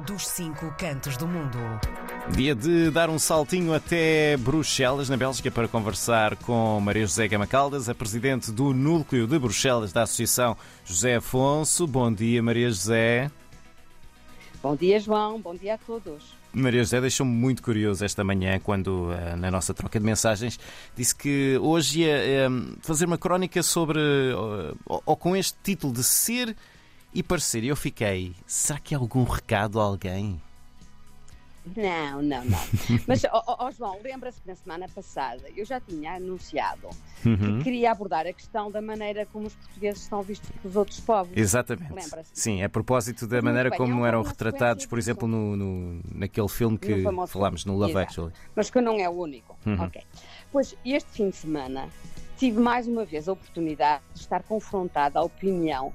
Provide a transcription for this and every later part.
dos cinco cantos do mundo. Dia de dar um saltinho até Bruxelas, na Bélgica, para conversar com Maria José Gama Caldas, a presidente do Núcleo de Bruxelas da Associação José Afonso. Bom dia, Maria José. Bom dia, João. Bom dia a todos. Maria José deixou-me muito curioso esta manhã quando, eh, na nossa troca de mensagens, disse que hoje ia eh, fazer uma crónica sobre, eh, ou, ou com este título de Ser e Parecer. Eu fiquei, será que há algum recado a alguém? Não, não, não. Mas, ó oh, oh, João, lembra-se que na semana passada eu já tinha anunciado uhum. que queria abordar a questão da maneira como os portugueses são vistos pelos outros povos. Exatamente. Sim, a propósito da maneira bem, como é eram retratados, por exemplo, no, no, naquele filme que no falámos, no Love. Actually. Mas que não é o único. Uhum. Ok. Pois, este fim de semana tive mais uma vez a oportunidade de estar confrontada à opinião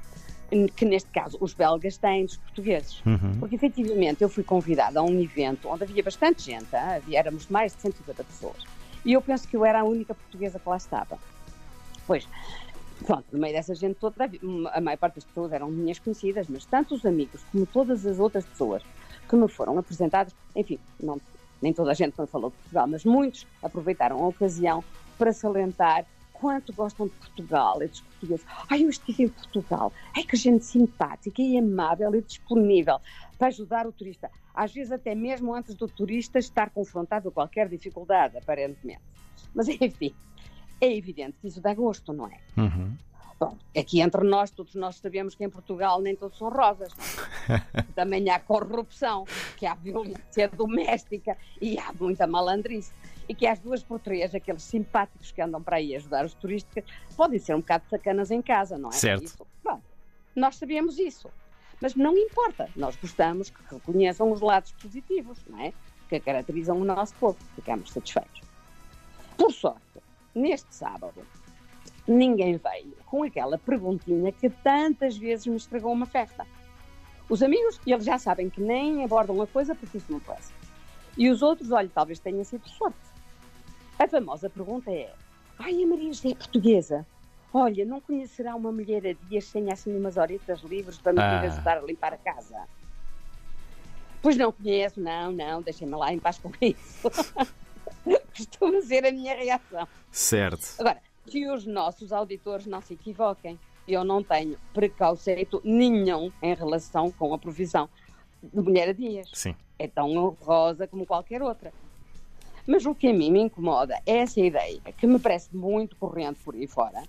que neste caso os belgas têm dos portugueses. Uhum. Porque efetivamente eu fui convidada a um evento onde havia bastante gente, havia, éramos mais de 150 pessoas, e eu penso que eu era a única portuguesa que lá estava. Pois, pronto, no meio dessa gente toda, a maior parte das pessoas eram minhas conhecidas, mas tanto os amigos como todas as outras pessoas que me foram apresentadas, enfim, não, nem toda a gente falou de Portugal, mas muitos aproveitaram a ocasião para salientar quanto gostam de Portugal e dos portugueses. Ai, eu estive em Portugal. Ai, que gente simpática e amável e disponível para ajudar o turista. Às vezes, até mesmo antes do turista estar confrontado com qualquer dificuldade, aparentemente. Mas, enfim, é evidente que isso dá gosto, não é? Uhum. Bom, aqui entre nós, todos nós sabemos que em Portugal nem todos são rosas. Também há corrupção, que há violência doméstica e há muita malandrice e que às duas por três, aqueles simpáticos que andam para aí ajudar os turistas, podem ser um bocado sacanas em casa, não é? Certo. Isso, bom, nós sabemos isso. Mas não importa, nós gostamos que reconheçam os lados positivos, não é? Que caracterizam o nosso povo, ficamos satisfeitos. Por sorte, neste sábado, ninguém veio com aquela perguntinha que tantas vezes me estragou uma festa. Os amigos, eles já sabem que nem abordam a coisa porque isso não passa. E os outros, olha, talvez tenha sido sorte. A famosa pergunta é: Ai, a Maria José é portuguesa. Olha, não conhecerá uma mulher a dias sem assim umas horitas livres para me ah. ajudar a limpar a casa? Pois não conheço, não, não, deixem-me lá em paz com isso. Costuma ser a minha reação. Certo. Agora, que os nossos auditores não se equivoquem. Eu não tenho preconceito nenhum em relação com a provisão de mulher a dias. Sim. É tão honrosa como qualquer outra. Mas o que a mim me incomoda é essa ideia, que me parece muito corrente por aí fora,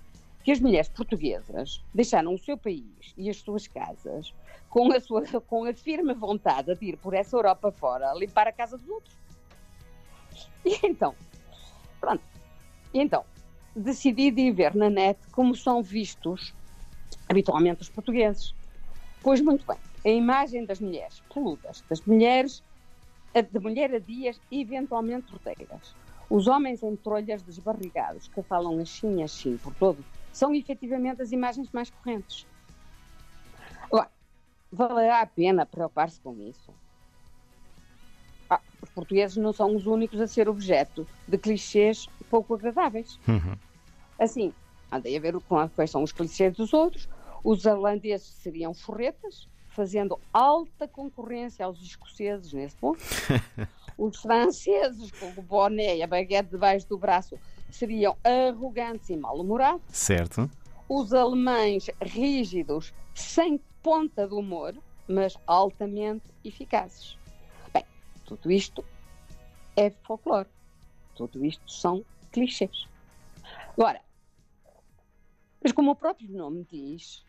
que as mulheres portuguesas deixaram o seu país e as suas casas com a, sua, com a firme vontade de ir por essa Europa fora limpar a casa dos outros. E então, pronto. E então, decidi de ver na net como são vistos habitualmente os portugueses. Pois muito bem, a imagem das mulheres peludas, das mulheres de mulher a dias e eventualmente roteiras. Os homens em trolhas desbarrigados que falam assim assim por todo são efetivamente as imagens mais correntes. Agora, valerá a pena preocupar-se com isso? Ah, os portugueses não são os únicos a ser objeto de clichês pouco agradáveis. Uhum. Assim, andei a ver quais são os clichês dos outros. Os holandeses seriam forretas, fazendo alta concorrência aos escoceses nesse ponto. Os franceses, com o boné e a baguete debaixo do braço, seriam arrogantes e mal-humorados. Certo. Os alemães, rígidos, sem ponta de humor, mas altamente eficazes. Bem, tudo isto é folclore. Tudo isto são clichês. Agora, mas como o próprio nome diz,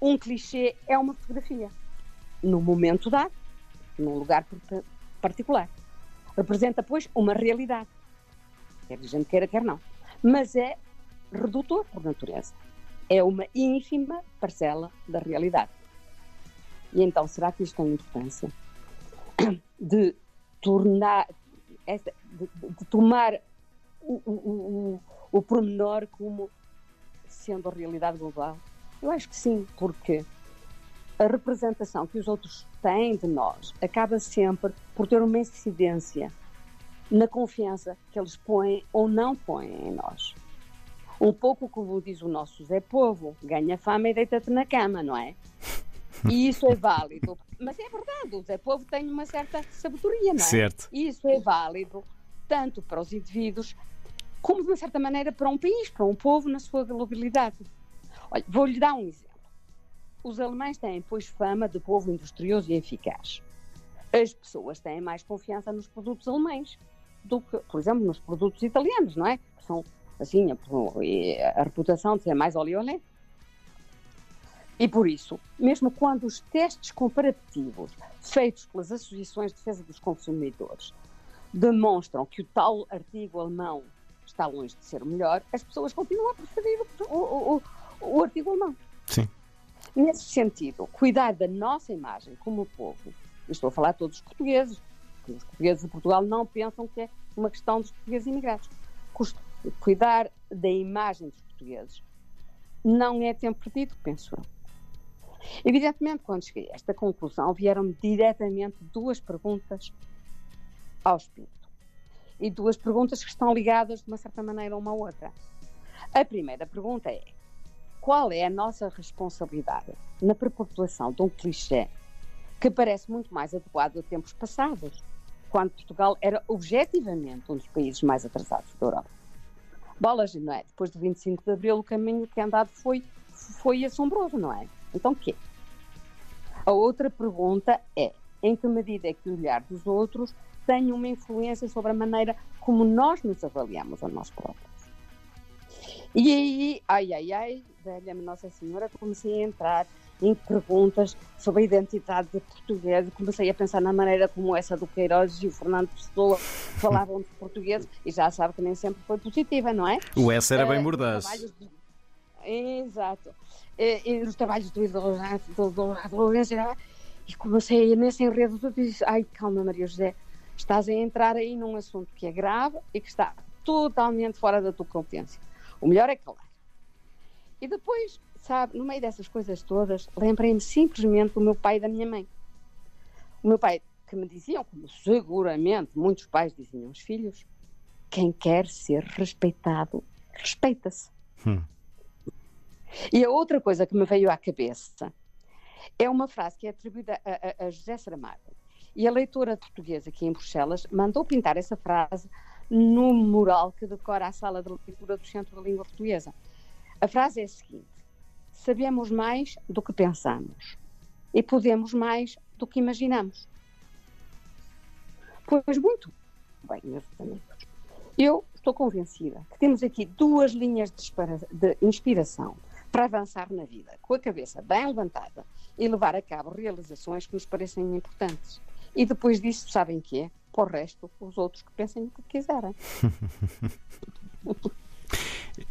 um clichê é uma fotografia no momento dado, num lugar particular. Representa, pois, uma realidade. Quer a gente queira, quer não. Mas é redutor por natureza. É uma ínfima parcela da realidade. E então, será que isto tem importância? De tornar, de, de tomar o, o, o, o pormenor como sendo a realidade global? Eu acho que sim, porque a representação que os outros têm de nós acaba sempre por ter uma incidência na confiança que eles põem ou não põem em nós. Um pouco como diz o nosso Zé Povo, ganha fama e deita-te na cama, não é? E isso é válido. Mas é verdade, o Zé Povo tem uma certa sabedoria, não é? Certo. E isso é válido tanto para os indivíduos como, de uma certa maneira, para um país, para um povo na sua globalidade. Olha, vou-lhe dar um exemplo. Os alemães têm, pois, fama de povo industrioso e eficaz. As pessoas têm mais confiança nos produtos alemães do que, por exemplo, nos produtos italianos, não é? Que são, assim, a, a reputação de ser mais oleolé. E por isso, mesmo quando os testes comparativos feitos pelas associações de defesa dos consumidores demonstram que o tal artigo alemão está longe de ser o melhor, as pessoas continuam a preferir o, o, o, o artigo alemão. Sim. Nesse sentido, cuidar da nossa imagem como povo, estou a falar todos os portugueses, porque os portugueses de Portugal não pensam que é uma questão dos portugueses imigrados. Cuidar da imagem dos portugueses não é tempo perdido, penso eu. Evidentemente, quando cheguei a esta conclusão, vieram-me diretamente duas perguntas ao espírito. E duas perguntas que estão ligadas de uma certa maneira uma à outra. A primeira pergunta é: qual é a nossa responsabilidade na perpetuação de um clichê que parece muito mais adequado a tempos passados, quando Portugal era objetivamente um dos países mais atrasados da Europa? Bolas, não é? Depois do 25 de Abril, o caminho que andado foi, foi assombroso, não é? Então, o quê? A outra pergunta é: em que medida é que o olhar dos outros tem uma influência sobre a maneira como nós nos avaliamos a nós próprios? E aí, ai, ai, ai, velha-me Nossa Senhora, comecei a entrar em perguntas sobre a identidade de português. Comecei a pensar na maneira como essa do Queiroz e o Fernando Pessoa falavam de português e já sabe que nem sempre foi positiva, não é? O S era bem mordaz. De... Exato. E, e os trabalhos do Lourenço e comecei nesse enredo e disse, ai calma Maria José, estás a entrar aí num assunto que é grave e que está totalmente fora da tua competência. O melhor é calar. E depois, sabe, no meio dessas coisas todas, lembrei-me simplesmente do meu pai e da minha mãe. O meu pai, que me diziam, como seguramente muitos pais diziam aos filhos, quem quer ser respeitado, respeita-se. Hum. E a outra coisa que me veio à cabeça é uma frase que é atribuída a, a, a José Saramago. E a leitora portuguesa aqui em Bruxelas mandou pintar essa frase no mural que decora a sala de leitura do Centro da Língua Portuguesa. A frase é a seguinte: Sabemos mais do que pensamos e podemos mais do que imaginamos. Pois muito bem, meus amigos. Eu estou convencida que temos aqui duas linhas de, de inspiração para avançar na vida, com a cabeça bem levantada e levar a cabo realizações que nos parecem importantes. E depois disso, sabem que é? Para o resto, os outros que pensem o que quiserem.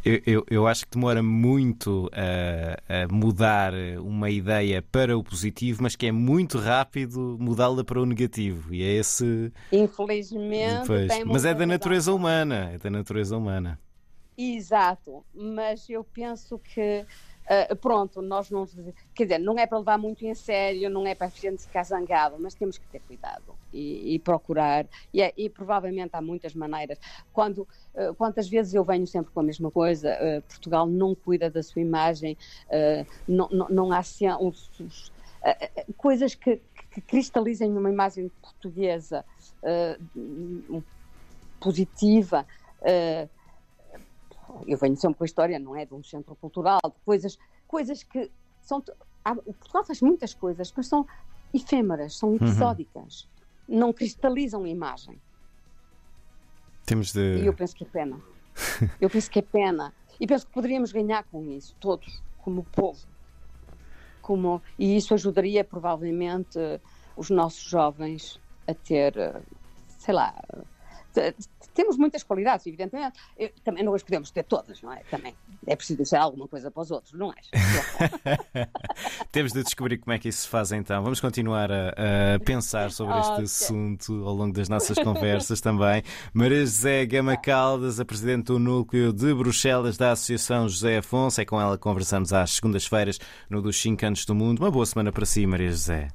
Eu, eu, eu, acho que demora muito a, a, mudar uma ideia para o positivo, mas que é muito rápido mudá-la para o negativo. E é esse. Infelizmente. Mas é da natureza humana. É da natureza humana. Exato. Mas eu penso que Uh, pronto, nós não. Quer dizer, não é para levar muito em sério, não é para a gente ficar zangado, mas temos que ter cuidado e, e procurar. E, é, e, provavelmente há muitas maneiras. Quando, uh, quantas vezes eu venho sempre com a mesma coisa, uh, Portugal não cuida da sua imagem, não, não, não, há coisas que, que, cristalizem uma imagem portuguesa positiva eu venho sempre com a história, não é? De um centro cultural, de coisas, coisas que são. O Portugal faz muitas coisas, mas são efêmeras, são uhum. episódicas, uhum. não cristalizam a imagem. Temos de. E eu penso que é pena. eu penso que é pena. E penso que poderíamos ganhar com isso, todos, como povo. Como... E isso ajudaria provavelmente os nossos jovens a ter, sei lá, temos muitas qualidades, evidentemente. Eu, também não as podemos ter todas, não é? Também é preciso deixar alguma coisa para os outros, não é? temos de descobrir como é que isso se faz então. Vamos continuar a, a pensar sobre este okay. assunto ao longo das nossas conversas também. Maria José Gama Caldas, a Presidente do Núcleo de Bruxelas da Associação José Afonso. É com ela que conversamos às segundas-feiras no dos 5 anos do mundo. Uma boa semana para si, Maria José.